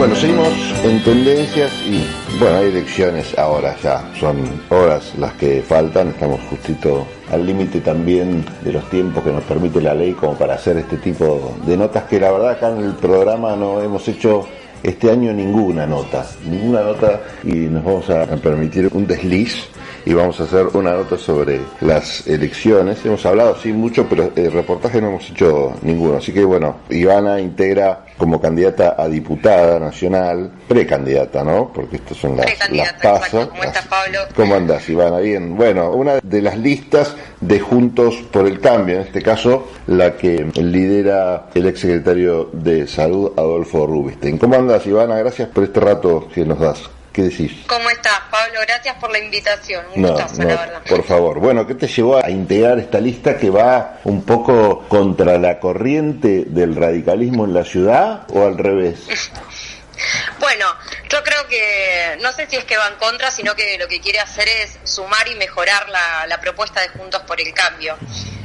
Bueno, seguimos en tendencias y bueno, hay elecciones ahora ya, son horas las que faltan, estamos justito al límite también de los tiempos que nos permite la ley como para hacer este tipo de notas que la verdad acá en el programa no hemos hecho este año ninguna nota, ninguna nota y nos vamos a permitir un desliz y vamos a hacer una nota sobre las elecciones. Hemos hablado sí mucho, pero el reportaje no hemos hecho ninguno. Así que bueno, Ivana integra como candidata a diputada nacional, precandidata, ¿no? Porque estas son las, las pasos. ¿Cómo estás, Pablo? ¿Cómo andás, Ivana? Bien. Bueno, una de las listas de Juntos por el Cambio, en este caso la que lidera el exsecretario de Salud, Adolfo Rubinstein. ¿Cómo andás, Ivana? Gracias por este rato que nos das. ¿Qué decís? ¿Cómo estás, Pablo? Gracias por la invitación. Un gustazo, la verdad. Por favor. Bueno, ¿qué te llevó a integrar esta lista que va un poco contra la corriente del radicalismo en la ciudad o al revés? Bueno, yo creo que no sé si es que va en contra, sino que lo que quiere hacer es sumar y mejorar la, la propuesta de Juntos por el Cambio.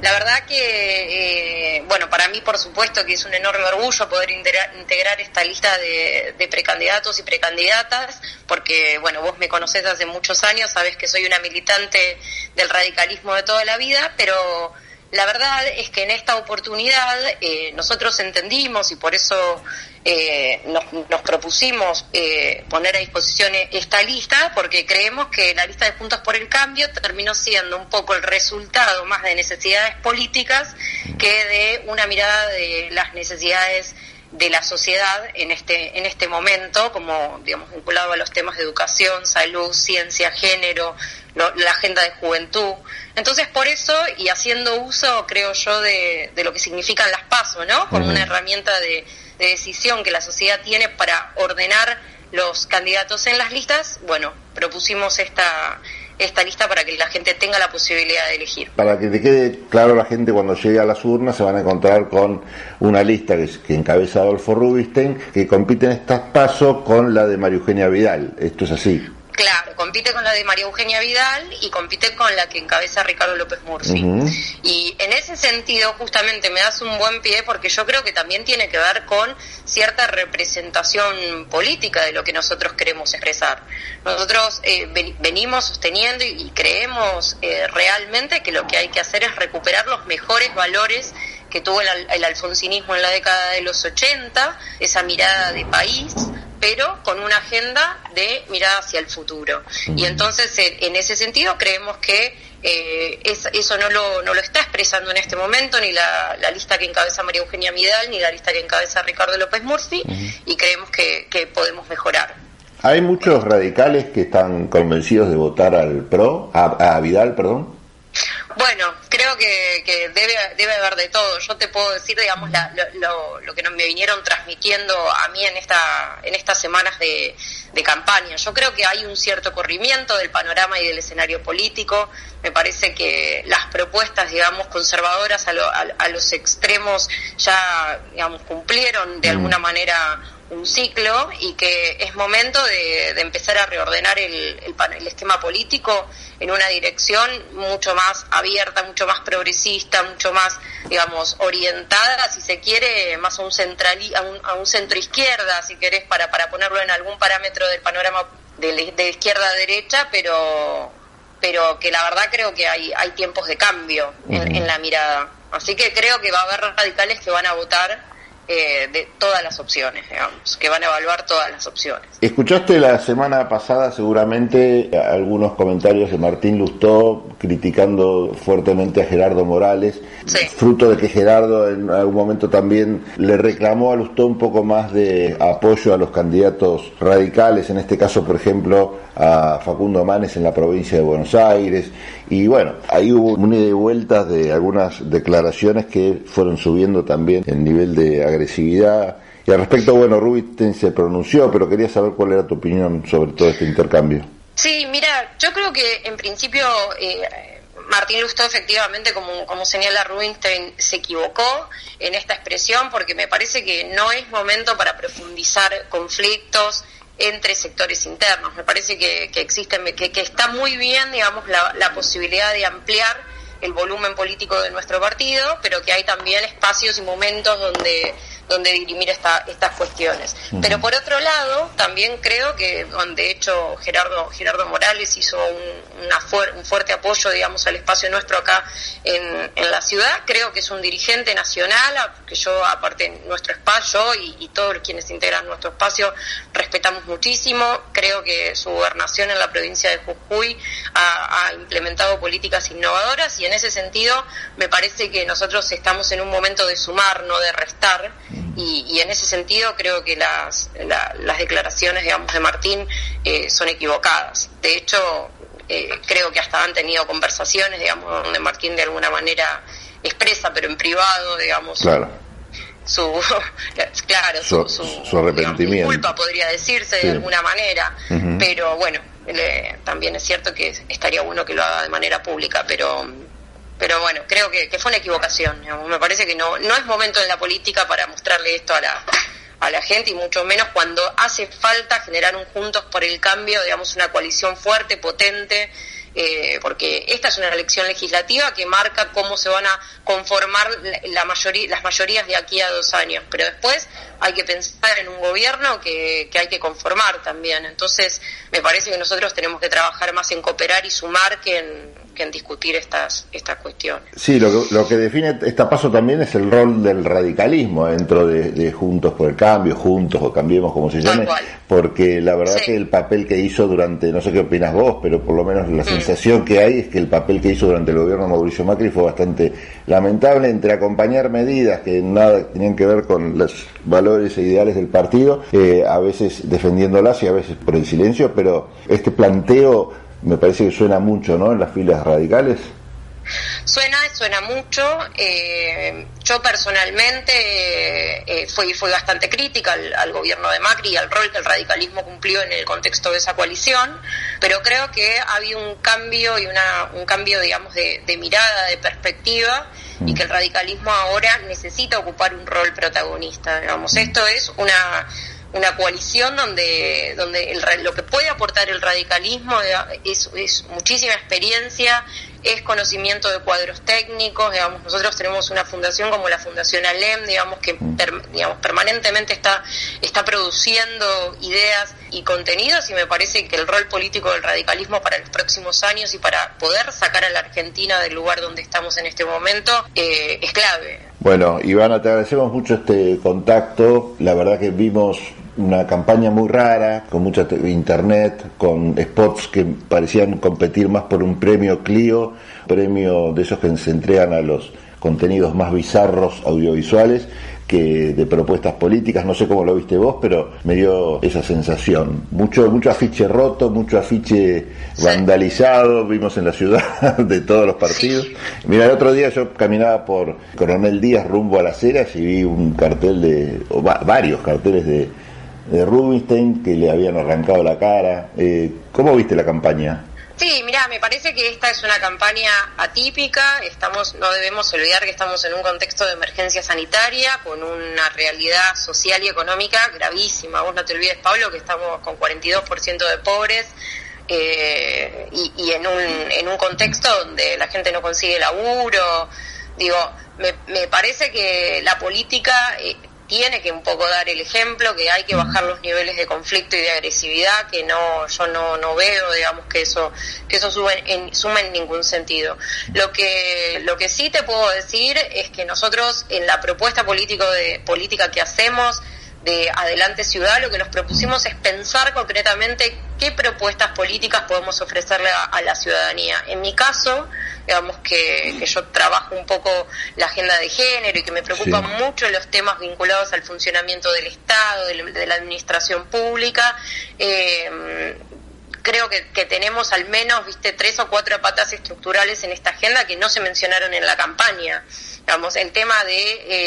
La verdad que, eh, bueno, para mí por supuesto que es un enorme orgullo poder integrar esta lista de, de, precandidatos y precandidatas, porque, bueno, vos me conocés hace muchos años, sabés que soy una militante del radicalismo de toda la vida, pero la verdad es que en esta oportunidad eh, nosotros entendimos y por eso eh, nos, nos, propusimos eh, poner a disposición esta lista porque creemos que la lista de Juntos por el Cambio terminó siendo un poco el resultado más de necesidades políticas que de una mirada de las necesidades de la sociedad en este en este momento como digamos vinculado a los temas de educación salud ciencia género lo, la agenda de juventud. Entonces por eso y haciendo uso creo yo de, de lo que significan las pasos no como uh -huh. una herramienta de, de decisión que la sociedad tiene para ordenar los candidatos en las listas. Bueno propusimos esta esta lista para que la gente tenga la posibilidad de elegir. Para que te quede claro la gente cuando llegue a las urnas se van a encontrar con una lista que, encabeza Adolfo Rubinstein que compite en estas pasos con la de María Eugenia Vidal. Esto es así. Claro, compite con la de María Eugenia Vidal y compite con la que encabeza Ricardo López Murphy. Uh -huh. Y en ese sentido, justamente me das un buen pie porque yo creo que también tiene que ver con cierta representación política de lo que nosotros queremos expresar. Nosotros eh, venimos sosteniendo y creemos eh, realmente que lo que hay que hacer es recuperar los mejores valores que tuvo el, el alfonsinismo en la década de los 80, esa mirada de país, pero con una agenda de mirada hacia el futuro. Y entonces, en ese sentido, creemos que eh, es, eso no lo, no lo está expresando en este momento ni la, la, lista que encabeza María Eugenia Vidal ni la lista que encabeza Ricardo López Murphy, uh -huh. y creemos que, que podemos mejorar. Hay muchos radicales que están convencidos de votar al PRO, a, a Vidal, perdón. Bueno, creo que, que, debe, debe haber de todo. Yo te puedo decir, digamos, la, lo, lo, que me vinieron transmitiendo a mí en, esta, en estas semanas de, de, campaña. Yo creo que hay un cierto corrimiento del panorama y del escenario político. Me parece que las propuestas, digamos, conservadoras a, lo, a, a los extremos ya, digamos, cumplieron de mm. alguna manera un ciclo y que es momento de, de empezar a reordenar el, el, el, esquema político en una dirección mucho más abierta, mucho más progresista, mucho más, digamos, orientada, si se quiere, más a un, central, a un, a un centro izquierda, si querés, para, para ponerlo en algún parámetro del panorama de, de izquierda a derecha, pero, pero que la verdad creo que hay, hay tiempos de cambio en, en la mirada. Así que creo que va a haber radicales que van a votar eh, de todas las opciones, digamos, que van a evaluar todas las opciones. Escuchaste la semana pasada seguramente algunos comentarios de Martín Lustó criticando fuertemente a Gerardo Morales, sí. fruto de que Gerardo en algún momento también le reclamó a Lustó un poco más de apoyo a los candidatos radicales, en este caso, por ejemplo, a Facundo Manes en la provincia de Buenos Aires. Y bueno, ahí hubo una ida y vuelta de algunas declaraciones que fueron subiendo también el nivel de agresividad. Y al respecto, bueno, Rubinstein se pronunció, pero quería saber cuál era tu opinión sobre todo este intercambio. Sí, mira, yo creo que en principio eh, Martín Lustó efectivamente, como, como señala Rubinstein, se equivocó en esta expresión porque me parece que no es momento para profundizar conflictos entre sectores internos. Me parece que, que existen, que, que, está muy bien, digamos, la, la posibilidad de ampliar el volumen político de nuestro partido, pero que hay también espacios y momentos donde donde dirimir esta, estas cuestiones. Pero por otro lado, también creo que, de hecho, Gerardo, Gerardo Morales hizo un, una un fuerte apoyo, digamos, al espacio nuestro acá en, en, la ciudad. Creo que es un dirigente nacional, que yo, aparte, nuestro espacio y, y todos quienes integran nuestro espacio, respetamos muchísimo. Creo que su gobernación en la provincia de Jujuy ha, ha implementado políticas innovadoras y en ese sentido me parece que nosotros estamos en un momento de sumar, no de restar y, en ese sentido creo que las, las declaraciones, digamos, de Martín eh, son equivocadas. De hecho, eh, creo que hasta han tenido conversaciones, digamos, donde Martín de alguna manera expresa, pero en privado, digamos, claro. su, claro, su, su, arrepentimiento. culpa, podría decirse de alguna manera, pero bueno, también es cierto que estaría bueno que lo haga de manera pública, pero pero bueno, creo que, fue una equivocación. Me parece que no, no es momento en la política para mostrarle esto a la, a la gente y mucho menos cuando hace falta generar un Juntos por el Cambio, digamos, una coalición fuerte, potente, eh, porque esta es una elección legislativa que marca cómo se van a conformar la mayoría, las mayorías de aquí a dos años, pero después hay que pensar en un gobierno que, que hay que conformar también. Entonces, me parece que nosotros tenemos que trabajar más en cooperar y sumar que en en discutir estas, estas cuestiones. Sí, lo que, lo que define esta paso también es el rol del radicalismo dentro de, Juntos por el Cambio, Juntos o Cambiemos como se llame, porque la verdad que el papel que hizo durante, no sé qué opinas vos, pero por lo menos la mm. sensación que hay es que el papel que hizo durante el gobierno de Mauricio Macri fue bastante lamentable entre acompañar medidas que nada tenían que ver con los valores e ideales del partido, eh, a veces defendiéndolas y a veces por el silencio, pero este planteo me parece que suena mucho, ¿no? En las filas radicales. Suena, suena mucho. Eh, yo personalmente eh, fui, fui bastante crítica al, gobierno de Macri y al rol que el radicalismo cumplió en el contexto de esa coalición, pero creo que ha habido un cambio y una, un cambio, digamos, de, mirada, de perspectiva, y que el radicalismo ahora necesita ocupar un rol protagonista. Digamos, esto es una una coalición donde, donde el, lo que puede aportar el radicalismo es, es muchísima experiencia, es conocimiento de cuadros técnicos, digamos, nosotros tenemos una fundación como la Fundación ALEM, digamos, que mm. digamos, permanentemente está, está produciendo ideas y contenidos y me parece que el rol político del radicalismo para los próximos años y para poder sacar a la Argentina del lugar donde estamos en este momento eh, es clave. Bueno, Ivana, te agradecemos mucho este contacto. La verdad que vimos una campaña muy rara, con mucha internet, con spots que parecían competir más por un premio Clio, premio de esos que se entregan a los contenidos más bizarros audiovisuales que de propuestas políticas, no sé cómo lo viste vos, pero me dio esa sensación. Mucho, mucho afiche roto, mucho afiche vandalizado, vimos en la ciudad de todos los partidos. Mira, el otro día yo caminaba por Coronel Díaz rumbo a las Heras y vi un cartel de, o varios carteles de de Rubinstein que le habían arrancado la cara. Eh, ¿Cómo viste la campaña? Sí, mira, me parece que esta es una campaña atípica. Estamos, no debemos olvidar que estamos en un contexto de emergencia sanitaria con una realidad social y económica gravísima. Vos no te olvides, Pablo, que estamos con 42% de pobres. Eh, y, en, un, en un contexto donde la gente no consigue laburo, digo, me, me parece que la política eh, tiene que un poco dar el ejemplo, que hay que bajar los niveles de conflicto y de agresividad, que no, yo no, no veo, digamos, que eso, que eso sube en, suma en ningún sentido. Lo que, lo que sí te puedo decir es que nosotros en la propuesta político de, política que hacemos, de Adelante Ciudad, lo que nos propusimos es pensar concretamente qué propuestas políticas podemos ofrecerle a la ciudadanía. En mi caso, digamos que, que, yo trabajo un poco la agenda de género y que me preocupan mucho los temas vinculados al funcionamiento del Estado, de, la administración pública. Eh, creo que, que, tenemos al menos, viste, tres o cuatro patas estructurales en esta agenda que no se mencionaron en la campaña. Digamos, el tema de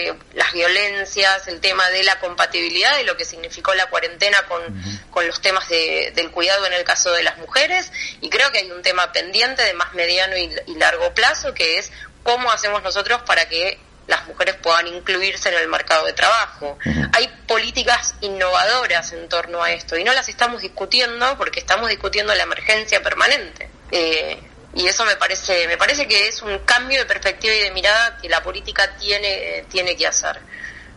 eh, las violencias, el tema de la compatibilidad de lo que significó la cuarentena con, con los temas de, del cuidado en el caso de las mujeres, y creo que hay un tema pendiente de más mediano y, y largo plazo, que es cómo hacemos nosotros para que las mujeres puedan incluirse en el mercado de trabajo. Hay políticas innovadoras en torno a esto y no las estamos discutiendo porque estamos discutiendo la emergencia permanente. Eh, y eso me parece, me parece que es un cambio de perspectiva y de mirada que la política tiene, tiene que hacer.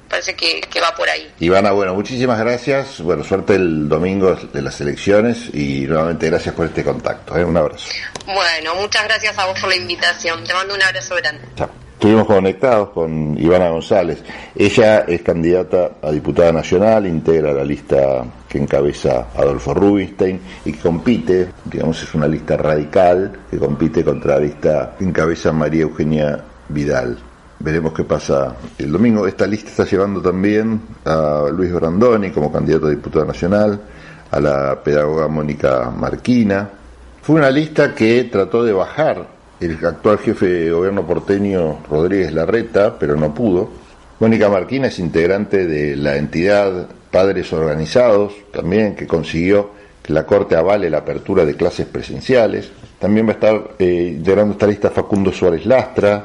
parece que, va por ahí. Ivana, bueno, muchísimas gracias. Bueno, suerte el domingo de las elecciones y nuevamente gracias por este contacto. ¿eh? Un abrazo. Bueno, muchas gracias a vos por la invitación. Te mando un abrazo grande. Chao. Estuvimos conectados con Ivana González. Ella es candidata a diputada nacional, integra la lista que encabeza Adolfo Rubinstein y que compite, digamos, es una lista radical que compite contra la lista que encabeza María Eugenia Vidal. Veremos qué pasa el domingo. Esta lista está llevando también a Luis Brandoni como candidato a diputado nacional, a la pedagoga Mónica Marquina. Fue una lista que trató de bajar el actual jefe de gobierno porteño Rodríguez Larreta, pero no pudo. Mónica Marquina es integrante de la entidad Padres Organizados, también que consiguió que la Corte avale la apertura de clases presenciales. También va a estar eh, integrando esta lista Facundo Suárez Lastra,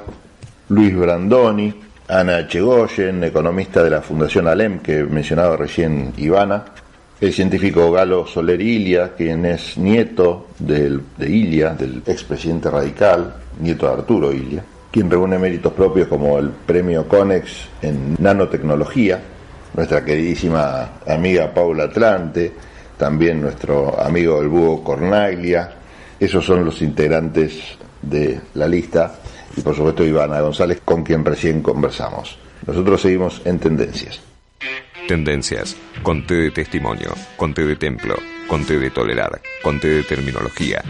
Luis Brandoni, Ana Chegoyen, economista de la Fundación Alem, que mencionaba recién Ivana, el científico Galo Soler Ilia, quien es nieto de Ilia, del expresidente radical, nieto de Arturo Ilia, quien reúne méritos propios como el premio Conex en nanotecnología, nuestra queridísima amiga Paula Atlante, también nuestro amigo el búho Cornaglia, esos son los integrantes de la lista y por supuesto Ivana González con quien recién conversamos. Nosotros seguimos en tendencias. Tendencias. Conté de testimonio, conté de templo, conté de tolerar, conté de terminología.